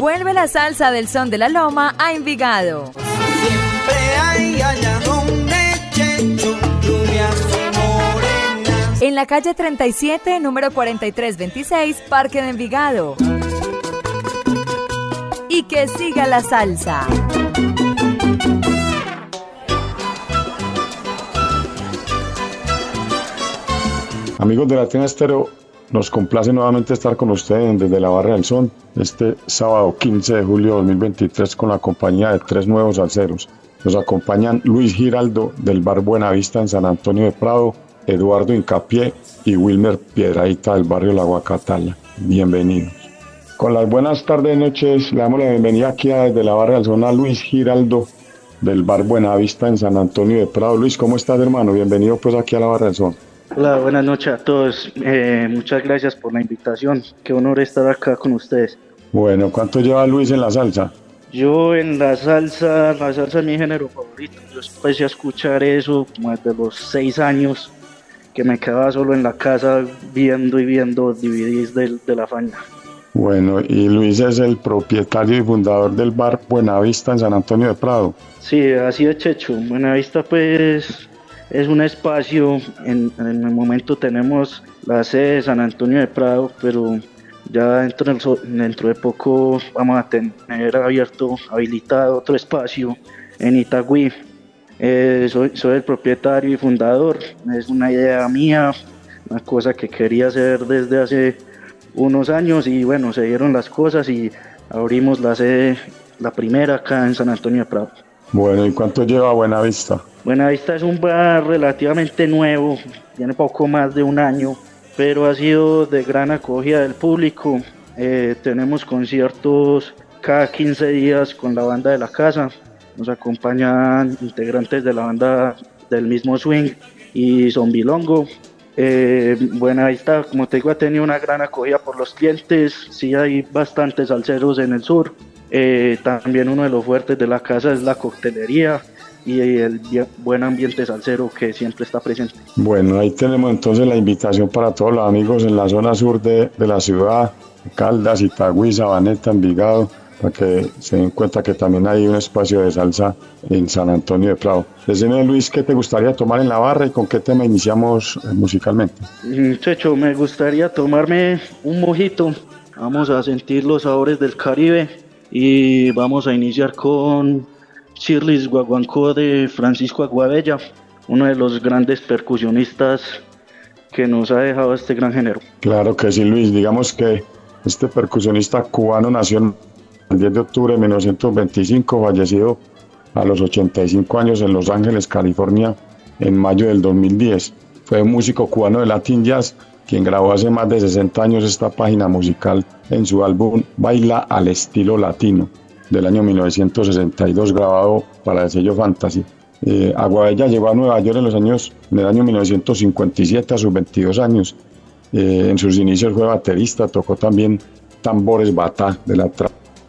Vuelve la salsa del son de la loma a Envigado. Siempre hay allá donde Checho, morenas. En la calle 37, número 4326, Parque de Envigado. Y que siga la salsa. Amigos de Latina Estero, nos complace nuevamente estar con ustedes desde la Barra del Son este sábado 15 de julio de 2023 con la compañía de tres nuevos alceros. Nos acompañan Luis Giraldo del Bar Buenavista en San Antonio de Prado, Eduardo Incapié y Wilmer Piedradita del barrio La Guacatalla. Bienvenidos. Con las buenas tardes y noches, le damos la bienvenida aquí desde la Barra del Son a Luis Giraldo del Bar Buenavista en San Antonio de Prado. Luis, ¿cómo estás hermano? Bienvenido pues aquí a la Barra del Son. Hola, buenas noches a todos. Eh, muchas gracias por la invitación. Qué honor estar acá con ustedes. Bueno, ¿cuánto lleva Luis en la salsa? Yo en la salsa, la salsa es mi género favorito. Yo empecé a escuchar eso como desde los seis años, que me quedaba solo en la casa viendo y viendo DVDs de, de la faña. Bueno, y Luis es el propietario y fundador del bar Buenavista en San Antonio de Prado. Sí, así es, Checho. Buenavista, pues, es un espacio, en, el momento tenemos la sede de San Antonio de Prado, pero ya dentro de poco vamos a tener abierto, habilitado otro espacio en Itagüí. Eh, soy, soy el propietario y fundador, es una idea mía, una cosa que quería hacer desde hace unos años y bueno, se dieron las cosas y abrimos la sede, la primera acá en San Antonio de Prado. Bueno, ¿y cuánto lleva Buenavista? Buenavista es un bar relativamente nuevo, tiene poco más de un año, pero ha sido de gran acogida del público. Eh, tenemos conciertos cada 15 días con la banda de la casa. Nos acompañan integrantes de la banda del mismo swing y Zombilongo. Eh, Buenavista, como te digo, ha tenido una gran acogida por los clientes. Sí hay bastantes salseros en el sur. Eh, también uno de los fuertes de la casa es la coctelería y el buen ambiente salsero que siempre está presente. Bueno, ahí tenemos entonces la invitación para todos los amigos en la zona sur de, de la ciudad, Caldas, Itagüí, Sabaneta, Envigado, para que se den cuenta que también hay un espacio de salsa en San Antonio de Prado. Decime, Luis, ¿qué te gustaría tomar en la barra y con qué tema iniciamos eh, musicalmente? Mm, Checho, me gustaría tomarme un mojito. Vamos a sentir los sabores del Caribe y vamos a iniciar con Shirley's Guaguancó de Francisco Aguabella, uno de los grandes percusionistas que nos ha dejado este gran género. Claro que sí, Luis. Digamos que este percusionista cubano nació el 10 de octubre de 1925, fallecido a los 85 años en Los Ángeles, California, en mayo del 2010. Fue un músico cubano de Latin Jazz, quien grabó hace más de 60 años esta página musical en su álbum Baila al estilo latino del año 1962, grabado para el sello Fantasy. Eh, Aguabella llegó a Nueva York en los años, en el año 1957 a sus 22 años. Eh, en sus inicios fue baterista, tocó también tambores batá de la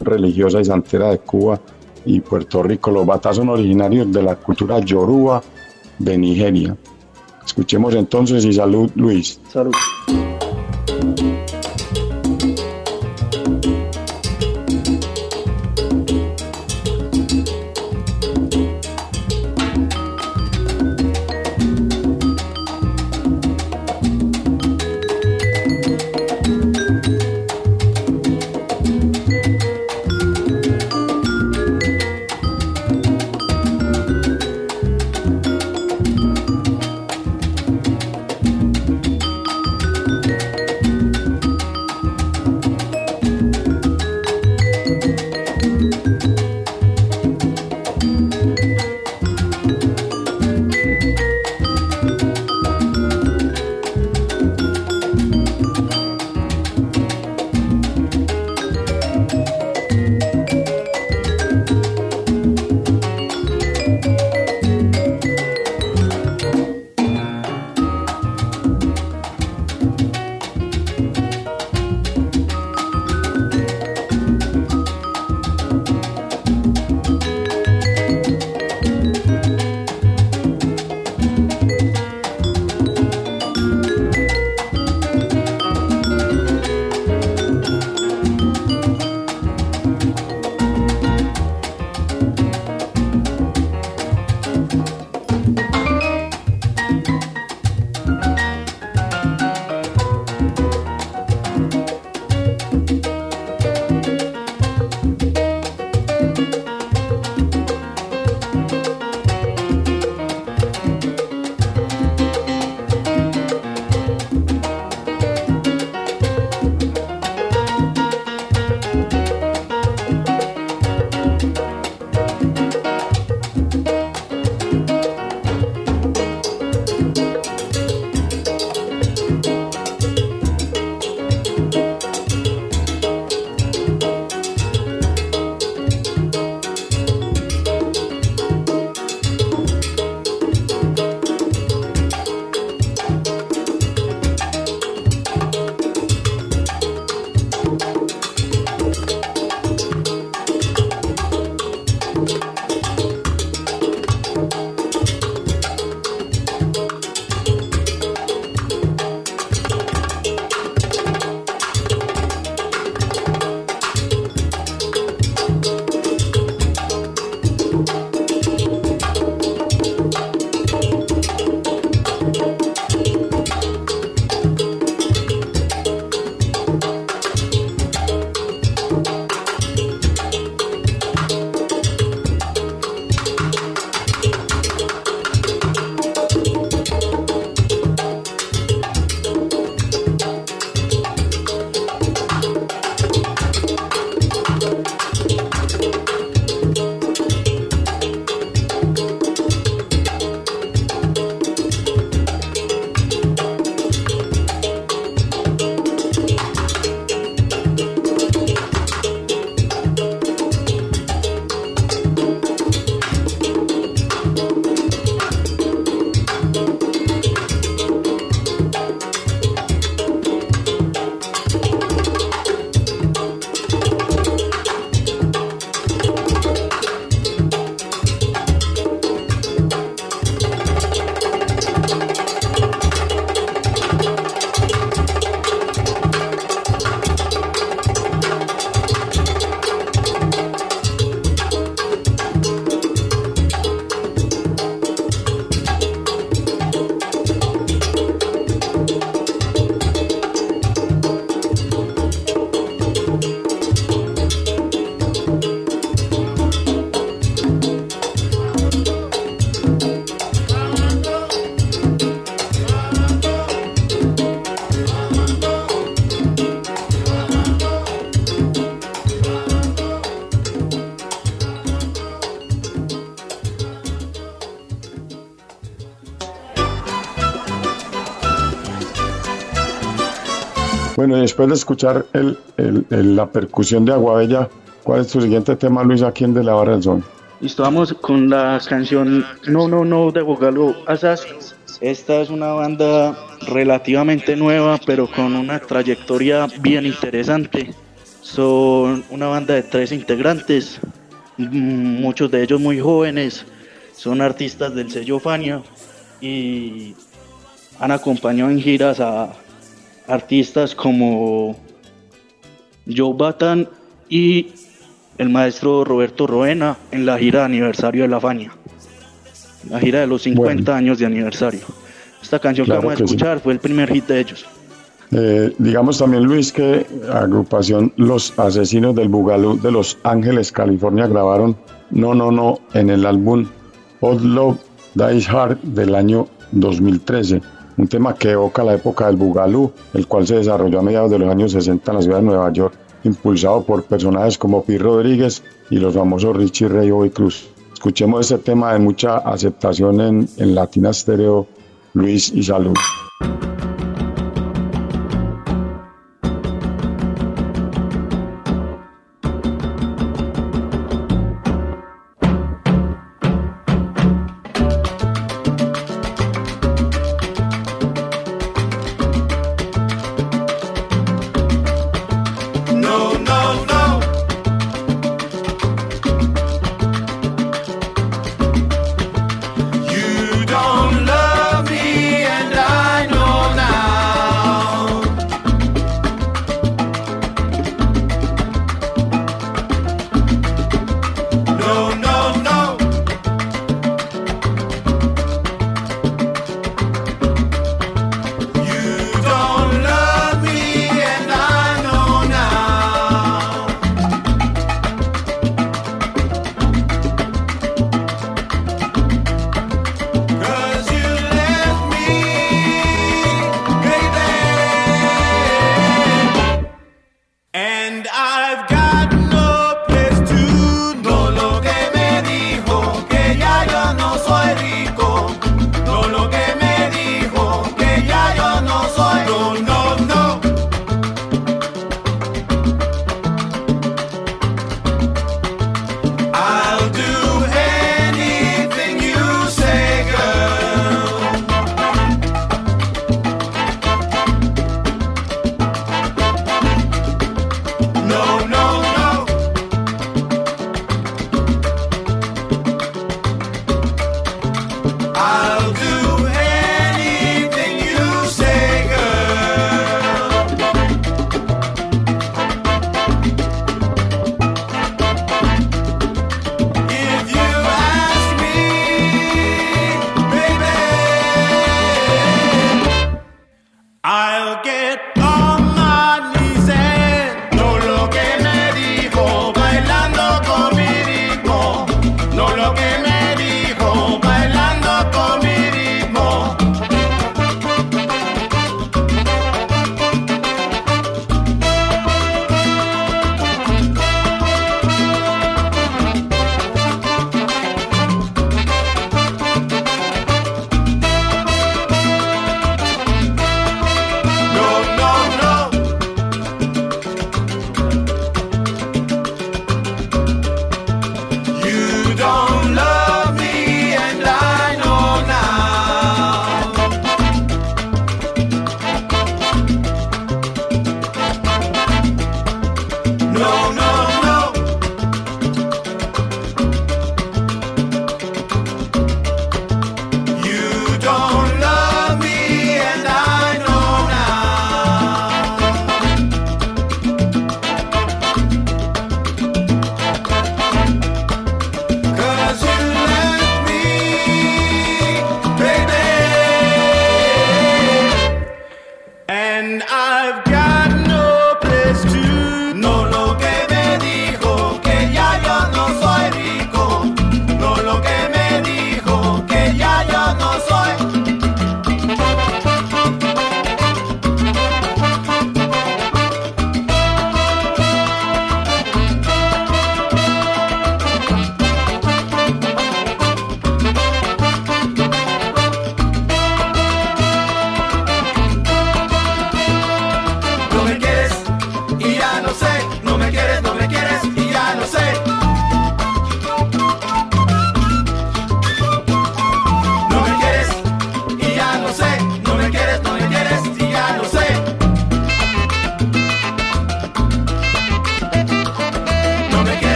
religiosa y santera de Cuba y Puerto Rico. Los batá son originarios de la cultura yoruba de Nigeria. Escuchemos entonces y salud Luis. Salud. Bueno, después de escuchar la percusión de Aguabella, ¿cuál es tu siguiente tema, Luis, aquí en De la Barra del Son? Listo, vamos con la canción No, no, no de Boogaloo Assassins. Esta es una banda relativamente nueva, pero con una trayectoria bien interesante. Son una banda de tres integrantes, mm, muchos de ellos muy jóvenes. Son artistas del sello Fania y han acompañado en giras a artistas como Joe Batan y el maestro Roberto Roena en la gira de aniversario de la Fania. La gira de los 50 Bueno. años de aniversario. Esta canción Claro que vamos a sí. escuchar fue el primer hit de ellos. Eh, digamos también, Luis, que agrupación Los Asesinos del Bugalú de Los Ángeles, California, grabaron No, no, no en el álbum Odd Love Dies Hard del año 2013. Un tema que evoca la época del Bugalú, el cual se desarrolló a mediados de los años 60 en la ciudad de Nueva York, impulsado por personajes como Pi Rodríguez y los famosos Richie Ray Bobby Cruz. Escuchemos este tema de mucha aceptación en, en Latina Stereo, Luis y Salud.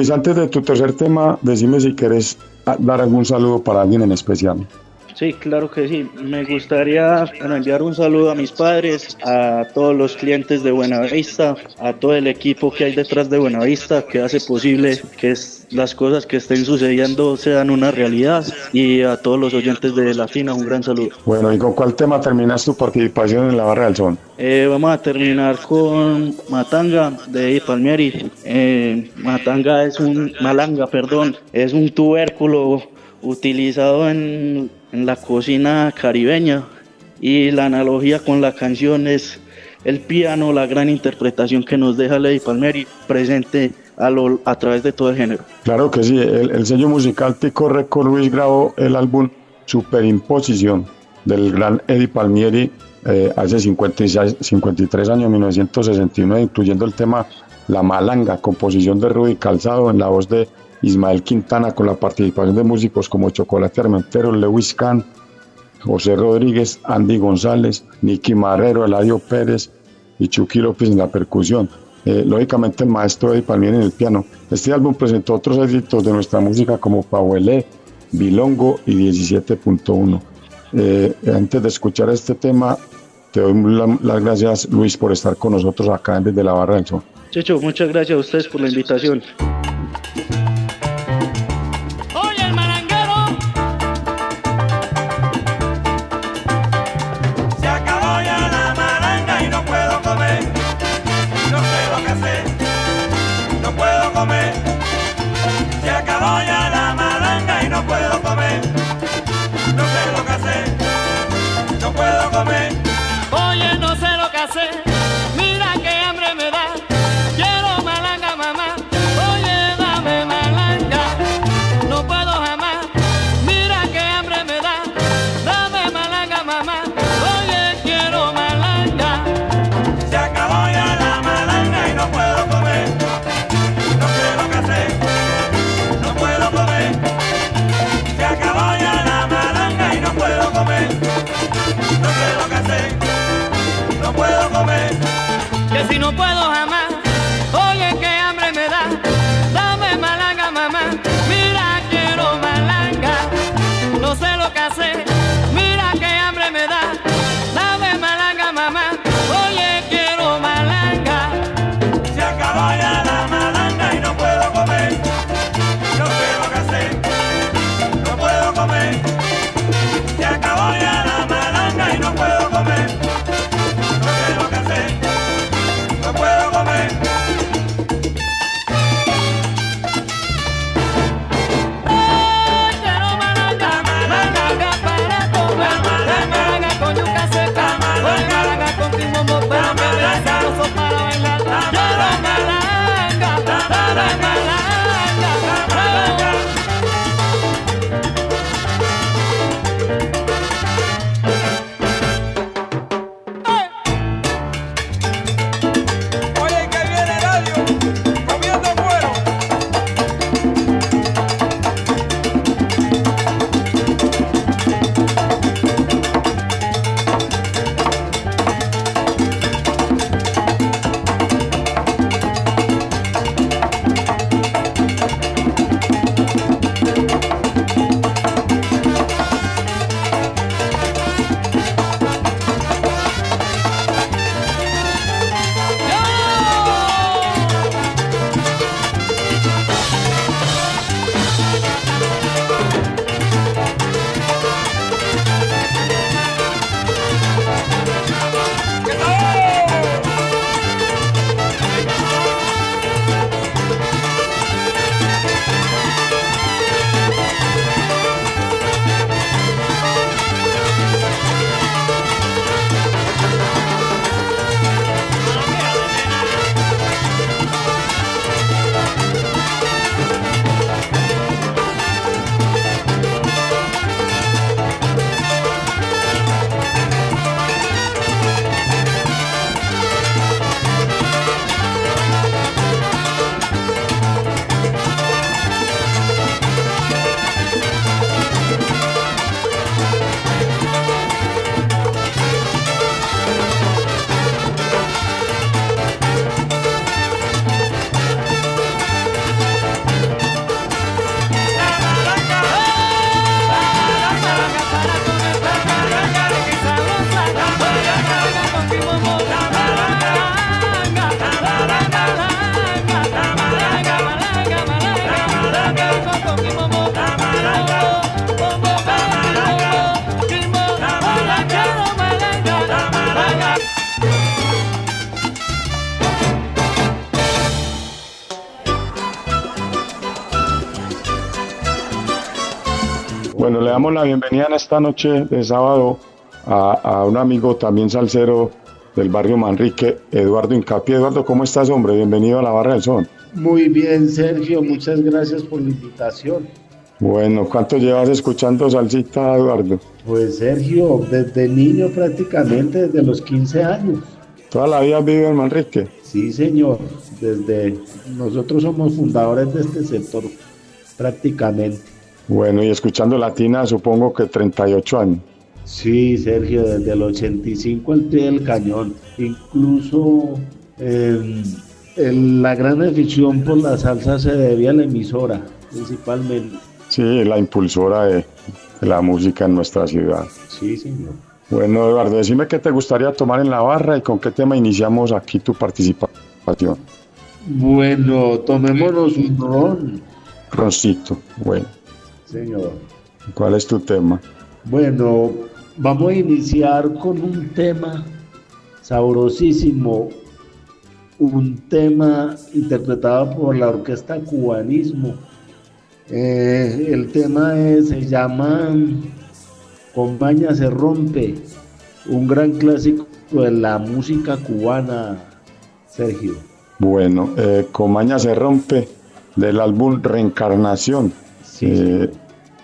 Luis, antes de tu tercer tema, decime si quieres dar algún saludo para alguien en especial. Sí, claro que sí. Me gustaría enviar un saludo a mis padres, a todos los clientes de Buenavista, a todo el equipo que hay detrás de Buenavista que hace posible que las cosas que estén sucediendo sean una realidad y a todos los oyentes de La Fina un gran saludo. Bueno, ¿y con cuál tema terminas tu participación en la Barra del Sol? Eh, vamos a terminar con Matanga de Palmieri. Eh, Matanga es un, Malanga, perdón, es un tubérculo utilizado en en la cocina caribeña y la analogía con la canción es el piano, la gran interpretación que nos deja Lady Palmeri presente a, lo, a través de todo el género. Claro que sí, el, sello musical Tico Record Luis grabó el álbum Superimposición del gran Eddie Palmieri eh, hace 56, 53 años, 1969, incluyendo el tema La Malanga, composición de Rudy Calzado en la voz de Ismael Quintana con la participación de músicos como Chocolate Armentero, Lewis Kahn, José Rodríguez, Andy González, Nicky Marrero, Eladio Pérez y Chucky López en la percusión. Eh, lógicamente el maestro Eddie Palmieri en el piano. Este álbum presentó otros éxitos de nuestra música como Pauelé, Bilongo y 17.1. Eh, antes de escuchar este tema, te doy las gracias Luis por estar con nosotros acá Desde la Barra del Sol. Muchas gracias a ustedes por la invitación. Damos la bienvenida en esta noche de sábado a, a un amigo también salsero del barrio Manrique, Eduardo Incapié. Eduardo, ¿cómo estás, hombre? Bienvenido a la Barra del Son. Muy bien, Sergio, muchas gracias por la invitación. Bueno, ¿cuánto llevas escuchando salsita, Eduardo? Pues Sergio, desde niño prácticamente, desde los 15 años. ¿Toda la vida has vivido en Manrique? Sí, señor, desde nosotros somos fundadores de este sector prácticamente. Bueno, y escuchando latina supongo que 38 años. Sí, Sergio, desde el 85 al pie del cañón. Incluso eh, el- la gran afición por la salsa se debía a la emisora, principalmente. Sí, la impulsora de, de la música en nuestra ciudad. Sí, señor. Bueno, Eduardo, decime qué te gustaría tomar en la barra y con qué tema iniciamos aquí tu participación. Bueno, tomémonos un ron, Roncito, bueno, señor. ¿cuál es tu tema? Bueno, vamos a iniciar con un tema sabrosísimo, un tema interpretado por la orquesta Cubanismo. Eh, el tema es- se llama Compaña se rompe, un gran clásico de la música cubana, Sergio. Bueno, eh, Comaña se rompe del álbum Reencarnación. Eh,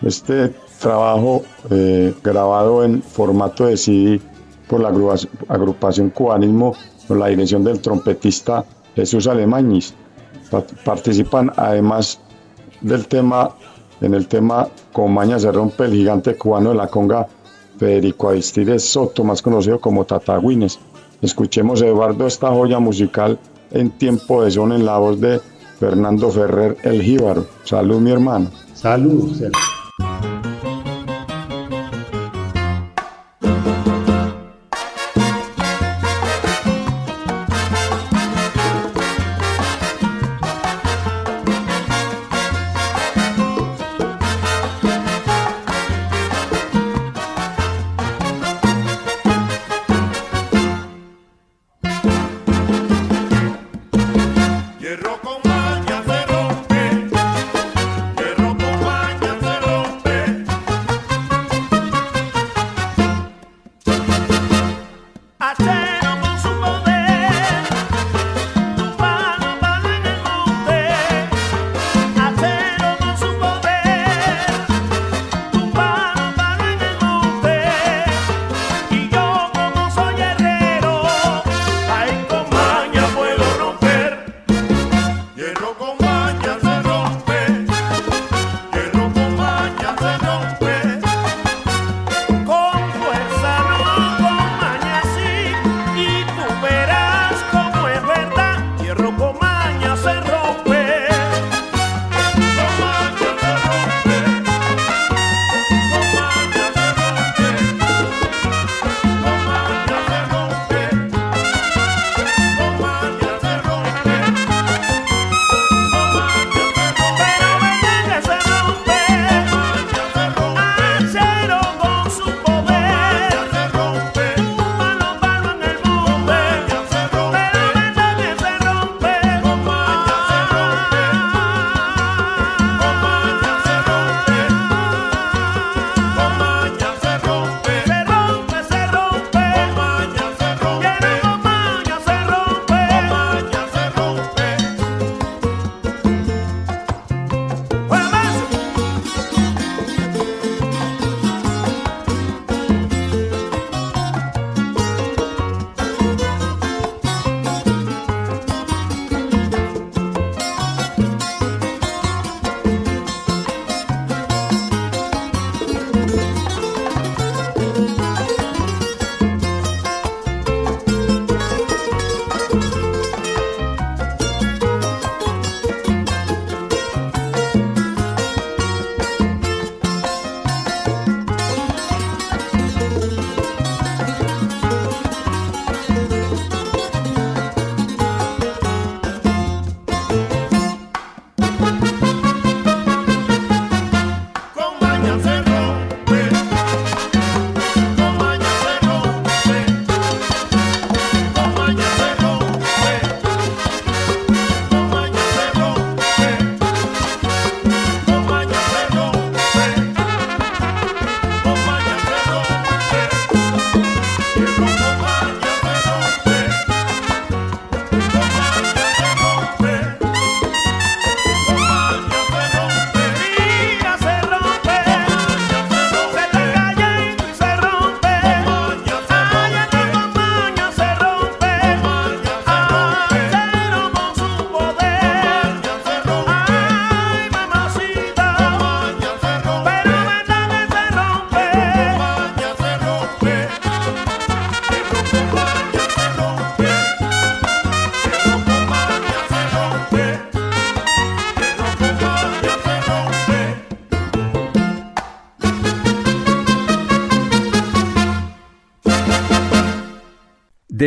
este trabajo eh, grabado en formato de CD por la agrupa- agrupación Cubanismo con la dirección del trompetista Jesús Alemañis. Pa- Participan además del tema, en el tema Comaña se rompe el gigante cubano de la conga Federico Aristides Soto, más conocido como Tatagüines. Escuchemos Eduardo esta joya musical en tiempo de son en la voz de Fernando Ferrer el Jíbaro. Salud mi hermano. Salud,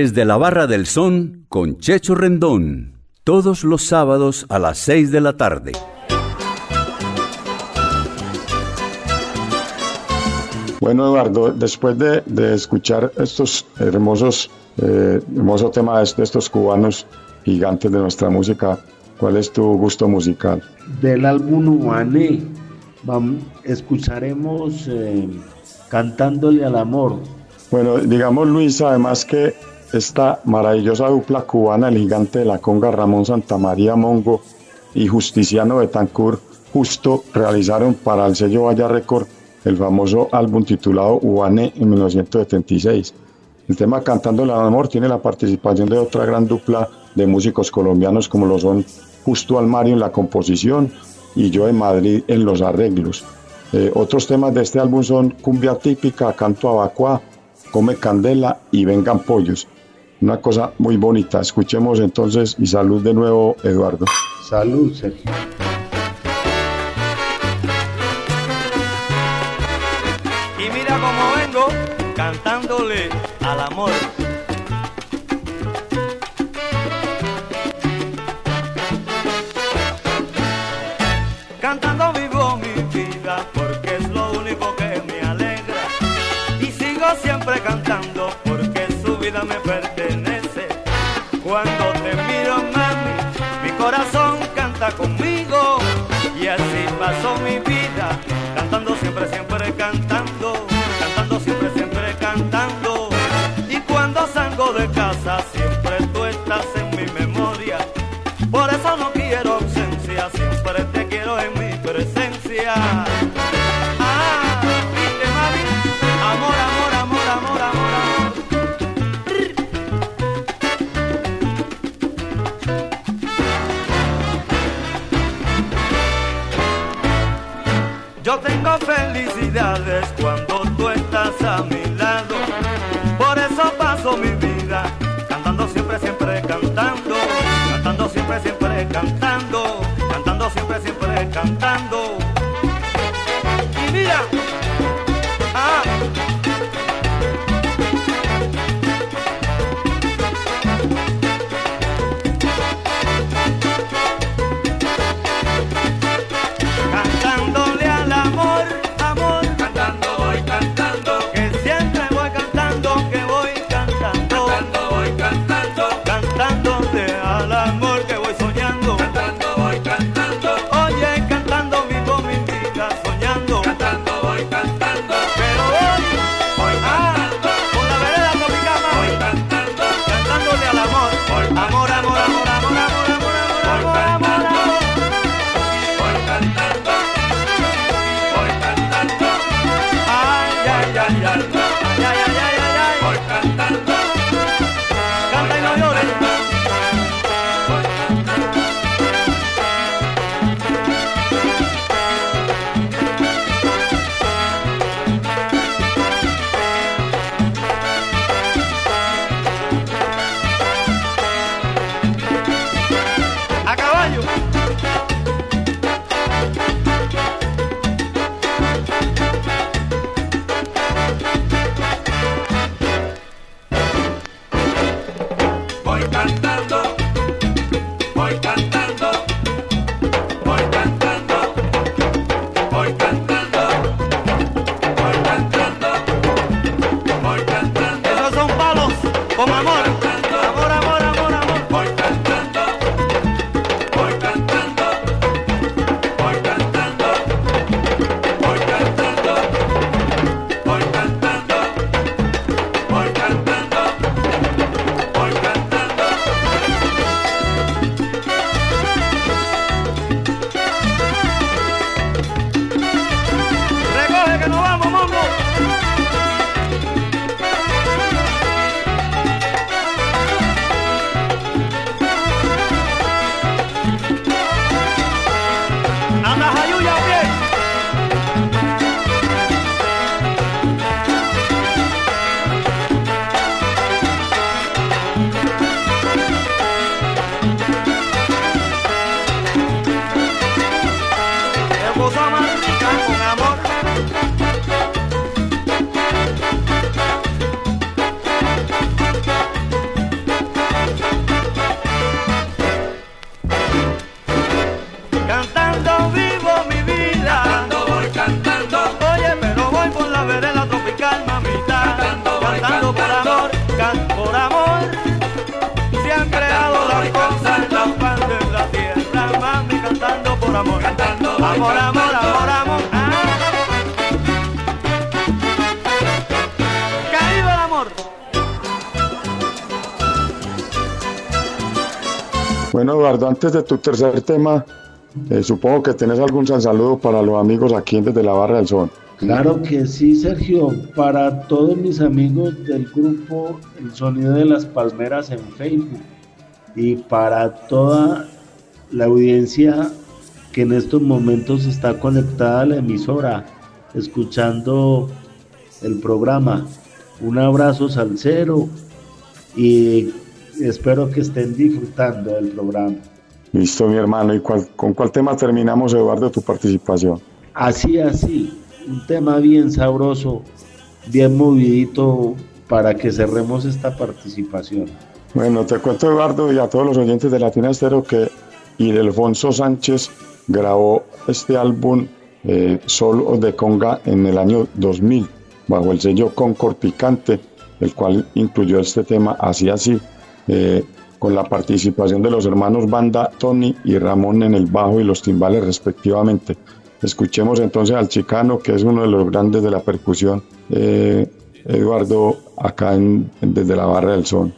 Desde la Barra del Son con Checho Rendón. Todos los sábados a las 6 de la tarde. Bueno, Eduardo, después de, de escuchar estos hermosos, eh, hermoso tema de, de estos cubanos gigantes de nuestra música, ¿cuál es tu gusto musical? Del álbum Ubané, escucharemos eh, Cantándole al Amor. Bueno, digamos Luis, además que esta maravillosa dupla cubana, el gigante de la conga Ramón Santamaría Mongo y Justiciano Betancourt, justo realizaron para el sello Vaya Record el famoso álbum titulado Ubané en 1976. El tema Cantando el Amor tiene la participación de otra gran dupla de músicos colombianos como lo son Justo Almario en la composición y yo en Madrid en los arreglos. Eh, otros temas de este álbum son Cumbia Típica, Canto Abacuá, Come Candela y Vengan Pollos. Una cosa muy bonita. Escuchemos entonces y salud de nuevo, Eduardo. Salud, Sergio. Y mira cómo vengo cantándole al amor. Me pertenece. Cuando te miro, mami, mi corazón canta conmigo. Y así pasó mi vida, Eduardo, antes de tu tercer tema, eh, supongo que tienes algún saludo para los amigos aquí desde la Barra del Sol. Claro que sí, Sergio. Para todos mis amigos del grupo El Sonido de las Palmeras en Facebook y para toda la audiencia que en estos momentos está conectada a la emisora, escuchando el programa. Un abrazo salsero y espero que estén disfrutando del programa. Listo, mi hermano. ¿Y cuál- con cuál tema terminamos, Eduardo, tu participación? Así, así, un tema bien sabroso, bien movidito para que cerremos esta participación. Bueno, te cuento, Eduardo, y a todos los oyentes de Latina Estero que Ildefonso Sánchez grabó este álbum eh, Solo de Conga en el año 2000 bajo el sello Concord Picante, el cual incluyó este tema Así Así, eh, con la participación de los hermanos Banda, Tony y Ramón en el bajo y los timbales respectivamente. Escuchemos entonces al chicano, que es uno de los grandes de la percusión, eh, Eduardo, acá en- desde la Barra del Sol.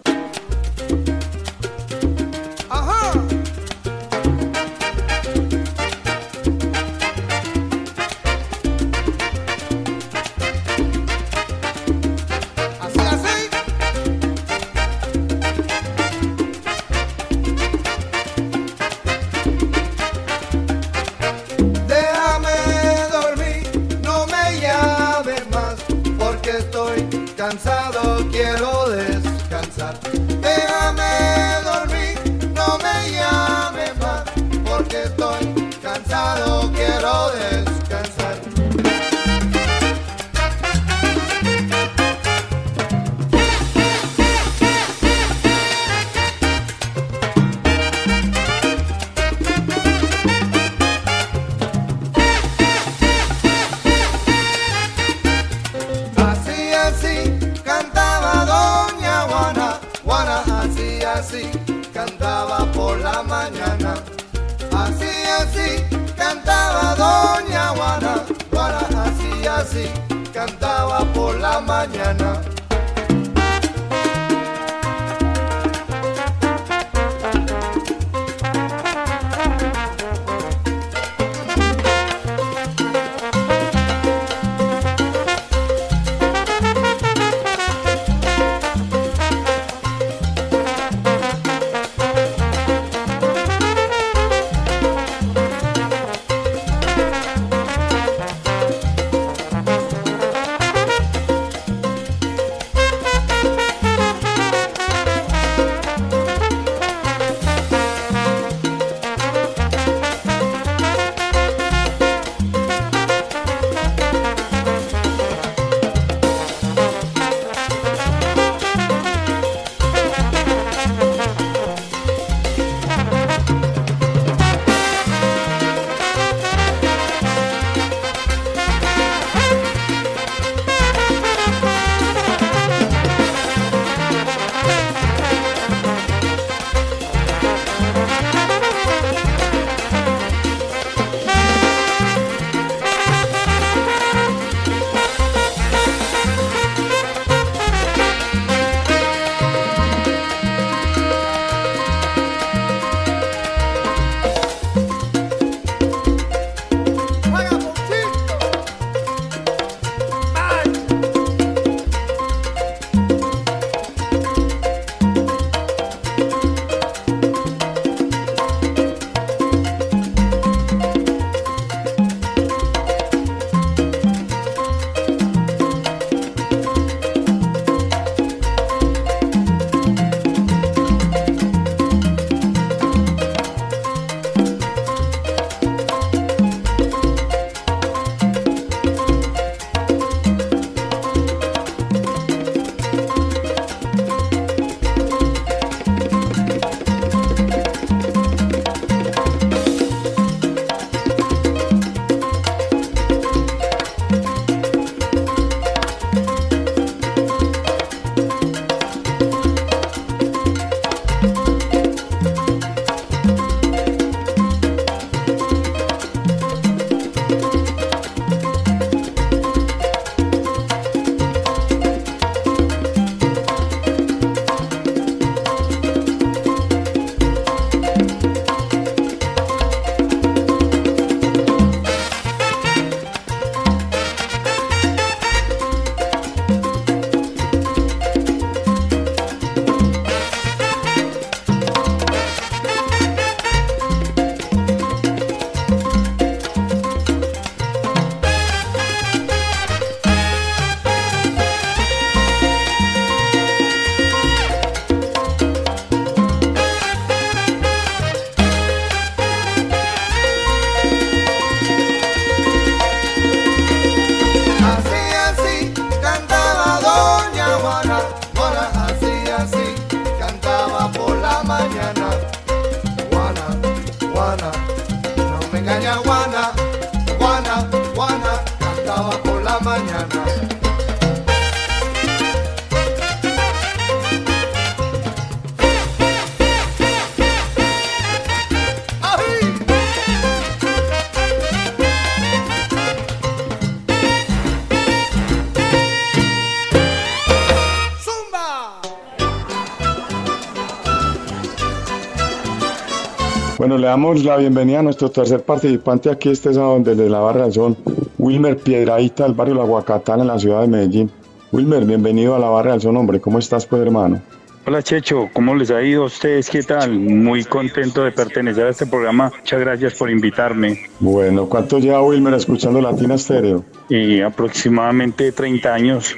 Bueno, le damos la bienvenida a nuestro tercer participante aquí este sábado desde la Barra del Sol, Wilmer Piedradita del barrio La Guacatana en la ciudad de Medellín. Wilmer, bienvenido a la Barra del Sol, hombre. ¿Cómo estás, pues, hermano? Hola Checho, ¿cómo les ha ido a ustedes? ¿Qué tal? Muy contento de pertenecer a este programa. Muchas gracias por invitarme. Bueno, ¿cuánto lleva Wilmer escuchando Latina Stereo? Y aproximadamente 30 años.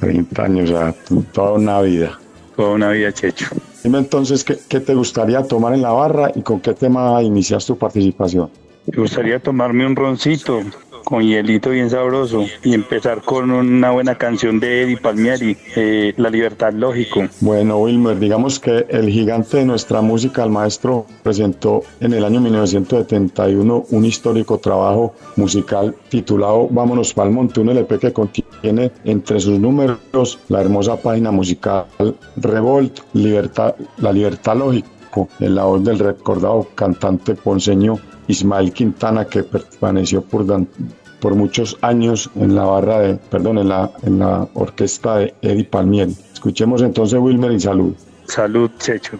30 años, o sea, toda una vida. Toda una vida, Checho. Dime entonces, ¿qué, ¿qué, te gustaría tomar en la barra y con qué tema inicias tu participación? Me gustaría tomarme un roncito con hielito bien sabroso y empezar con una buena canción de Eddie Palmieri, eh, La Libertad Lógico. Bueno, Wilmer, digamos que el gigante de nuestra música, el maestro, presentó en el año 1971 un histórico trabajo musical titulado Vámonos pa'l monte, un LP que contiene entre sus números la hermosa página musical Revolt, Libertad, La Libertad En la voz del recordado cantante ponceño Ismael Quintana, que permaneció por, por muchos años en la barra de, perdón, en la, en la orquesta de Eddie Palmieri. Escuchemos entonces Wilmer y salud. Salud, Checho.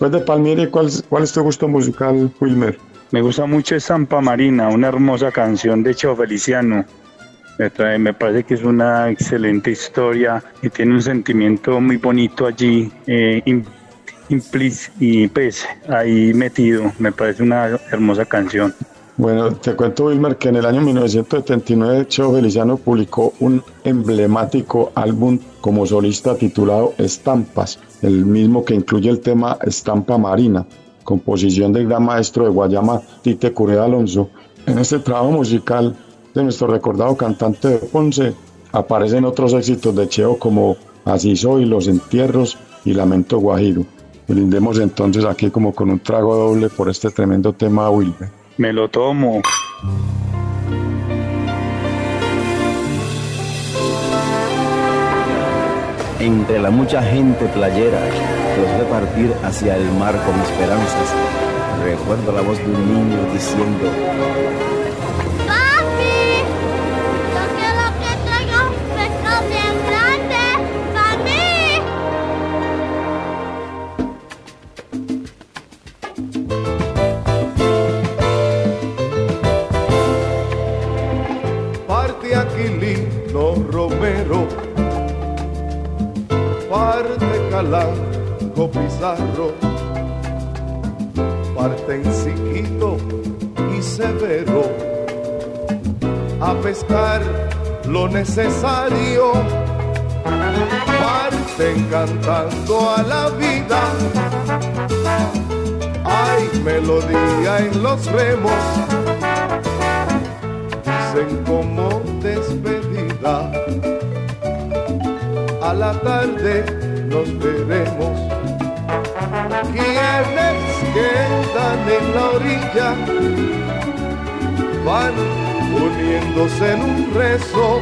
Después de Palmieri, ¿cuál, ¿cuál es tu gusto musical, Wilmer? Me gusta mucho Estampa Marina, una hermosa canción de Cheo Feliciano. Me, parece que es una excelente historia y tiene un sentimiento muy bonito allí, eh, im- implic- y pues ahí metido. Me parece una hermosa canción. Bueno, te cuento, Wilmer, que en el año 1979 Cheo Feliciano publicó un emblemático álbum como solista titulado Estampas, el mismo que incluye el tema Estampa Marina, composición del gran maestro de Guayama, Tite Cureda Alonso. En este trabajo musical de nuestro recordado cantante de Ponce aparecen otros éxitos de Cheo como Así soy, Los Entierros y Lamento Guajiro. Brindemos entonces aquí como con un trago doble por este tremendo tema, Wilmer. Me lo tomo. Entre la mucha gente playera que los ve partir hacia el mar con esperanzas, recuerdo la voz de un niño diciendo, Calanco Pizarro, parte Siquito y Severo, a pescar lo necesario, parten cantando a la vida, hay melodía en los remos. Dicen como despedida. A la tarde nos veremos. Quedan en la orilla van uniéndose en un rezo.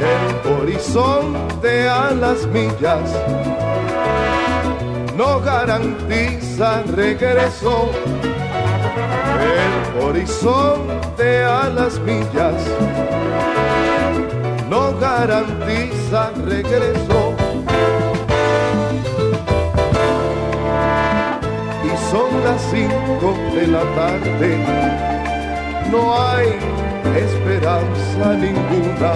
El horizonte a las millas no garantiza regreso el horizonte a las millas no garantiza regreso. Son las cinco de la tarde, no hay esperanza ninguna.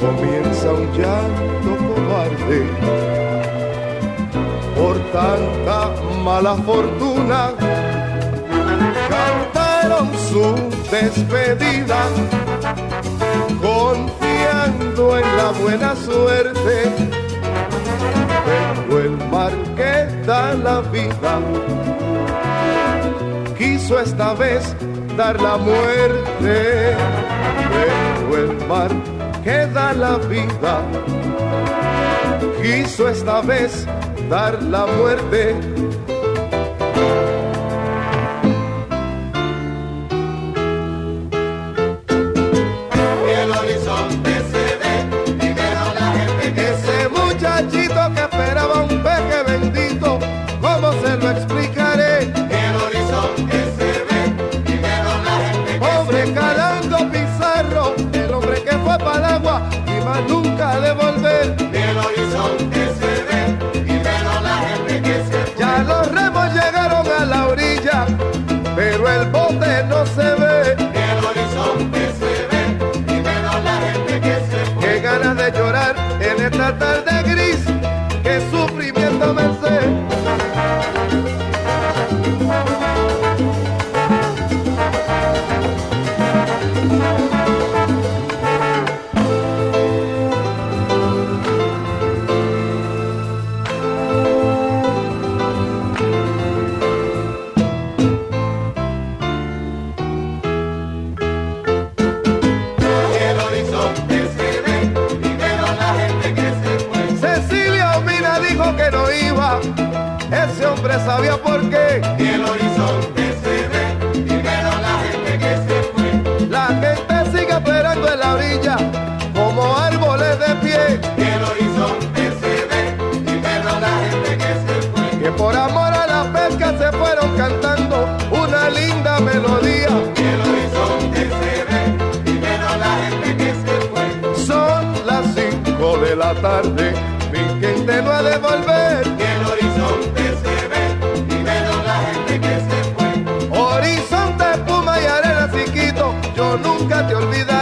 Comienza un llanto cobarde por tanta mala fortuna. Cantaron su despedida, confiando en la buena suerte. Pero el mar que da la vida quiso esta vez dar la muerte. Pero el mar que da la vida quiso esta vez dar la muerte. la tarde, mi gente no ha de volver. Y el horizonte se ve y veo la gente que se fue. Horizonte, puma y arena, chiquito, yo nunca te olvidaré.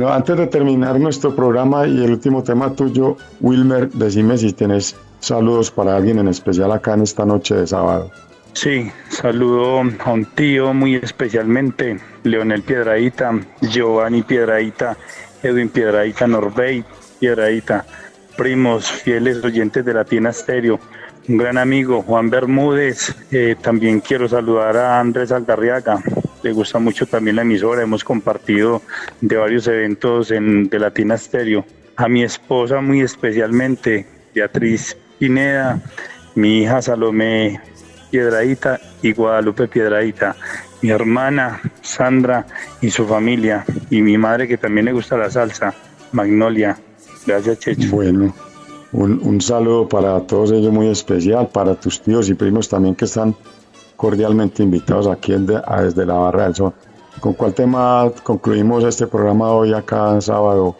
Bueno, antes de terminar nuestro programa y el último tema tuyo, Wilmer, decime si tenés saludos para alguien en especial acá en esta noche de sábado. Sí, saludo a un tío muy especialmente, Leonel Piedradita, Giovanni Piedradita, Edwin Piedradita, Norbey Piedradita, primos, fieles oyentes de Latina Stereo, un gran amigo, Juan Bermúdez, eh, también quiero saludar a Andrés Aldarriaga, le gusta mucho también la emisora, hemos compartido de varios eventos en, de Latina Stereo, a mi esposa muy especialmente, Beatriz Pineda, mi hija Salomé Piedradita y Guadalupe Piedradita, mi hermana Sandra y su familia, y mi madre que también le gusta la salsa, Magnolia. Gracias, Checho. Bueno, un, un saludo para todos ellos muy especial, para tus tíos y primos también que están cordialmente invitados aquí en a- desde la Barra del Sol. ¿Con cuál tema concluimos este programa hoy acá sábado,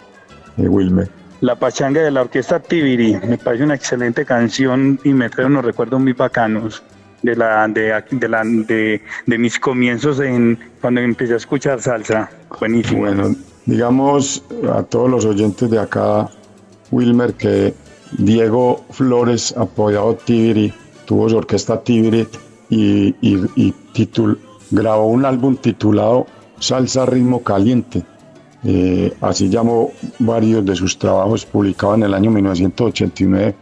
eh, Wilmer? La pachanga de la orquesta Tibiri me parece una excelente canción y me trae unos recuerdos muy bacanos de la de, de, la, de, de mis comienzos en cuando empecé a escuchar salsa. Buenísimo. Bueno, digamos a todos los oyentes de acá, Wilmer, que Diego Flores, apoyado Tibiri, tuvo su orquesta Tibiri y, y- grabó un álbum titulado Salsa Ritmo Caliente. Eh, así llamó varios de sus trabajos publicados en el año 1989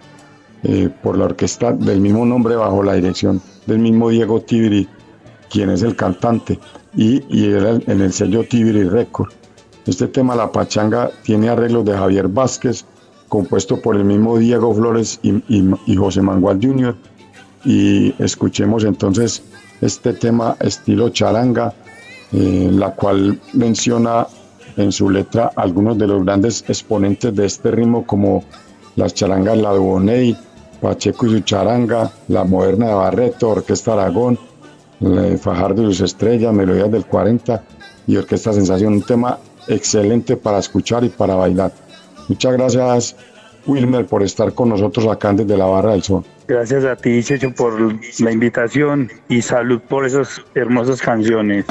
eh, por la orquesta del mismo nombre bajo la dirección del mismo Diego Tibiri, quien es el cantante, y, era en el sello Tibiri Record. Este tema, La Pachanga, tiene arreglos de Javier Vázquez, compuesto por el mismo Diego Flores y José Manuel Jr. Y escuchemos entonces este tema estilo charanga, eh, la cual menciona en su letra algunos de los grandes exponentes de este ritmo como las charangas La Duboney, Pacheco y su charanga, la moderna de Barreto, Orquesta Aragón, Fajardo y sus estrellas, Melodías del 40 y Orquesta Sensación, un tema excelente para escuchar y para bailar. Muchas gracias Wilmer por estar con nosotros acá desde la Barra del Sol. Gracias a ti, Checho, por la invitación y salud por esas hermosas canciones.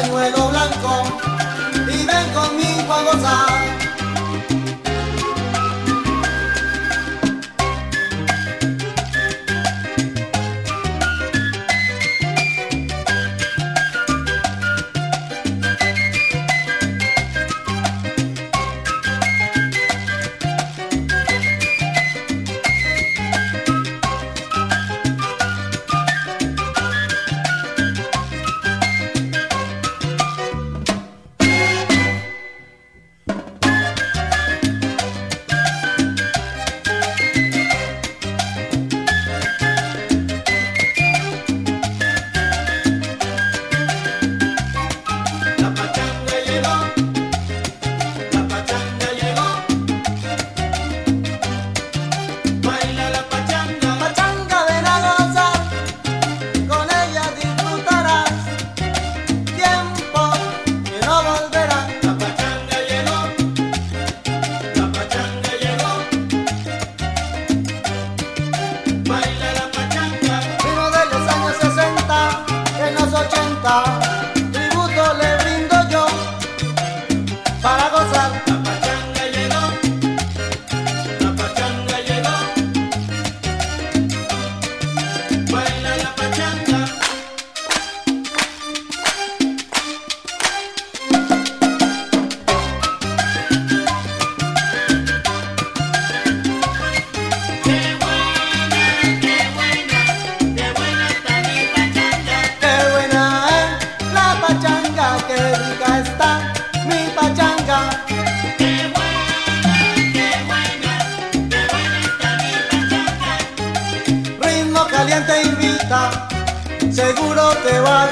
Pañuelo blanco y ven conmigo a gozar.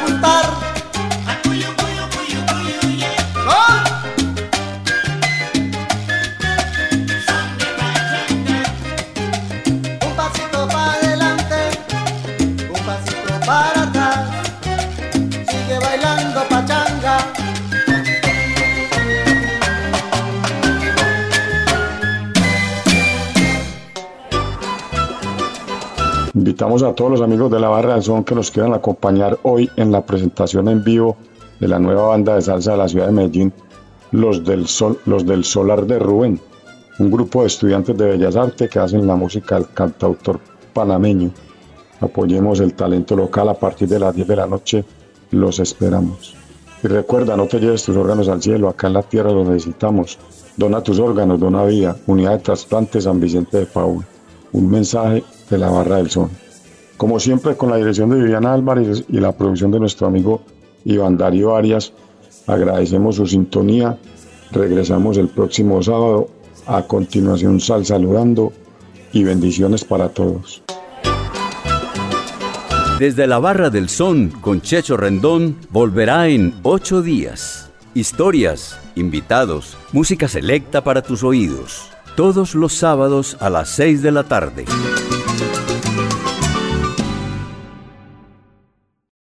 Te Invitamos a todos los amigos de la Barra del Son que nos quieran acompañar hoy en la presentación en vivo de la nueva banda de salsa de la ciudad de Medellín, Los del, Sol, los del Solar de Rubén, un grupo de estudiantes de Bellas Artes que hacen la música del cantautor panameño. Apoyemos el talento local a partir de las 10 de la noche, los esperamos. Y recuerda, no te lleves tus órganos al cielo, acá en la tierra los necesitamos. Dona tus órganos, dona vida, unidad de trasplante San Vicente de Paul. Un mensaje de la Barra del Sol. Como siempre, con la dirección de Viviana Álvarez y la producción de nuestro amigo Iván Darío Arias, agradecemos su sintonía. Regresamos el próximo sábado. A continuación, sal saludando y bendiciones para todos. Desde la Barra del Son con Checho Rendón volverá en ocho días. Historias, invitados, música selecta para tus oídos. Todos los sábados a las 6 de la tarde.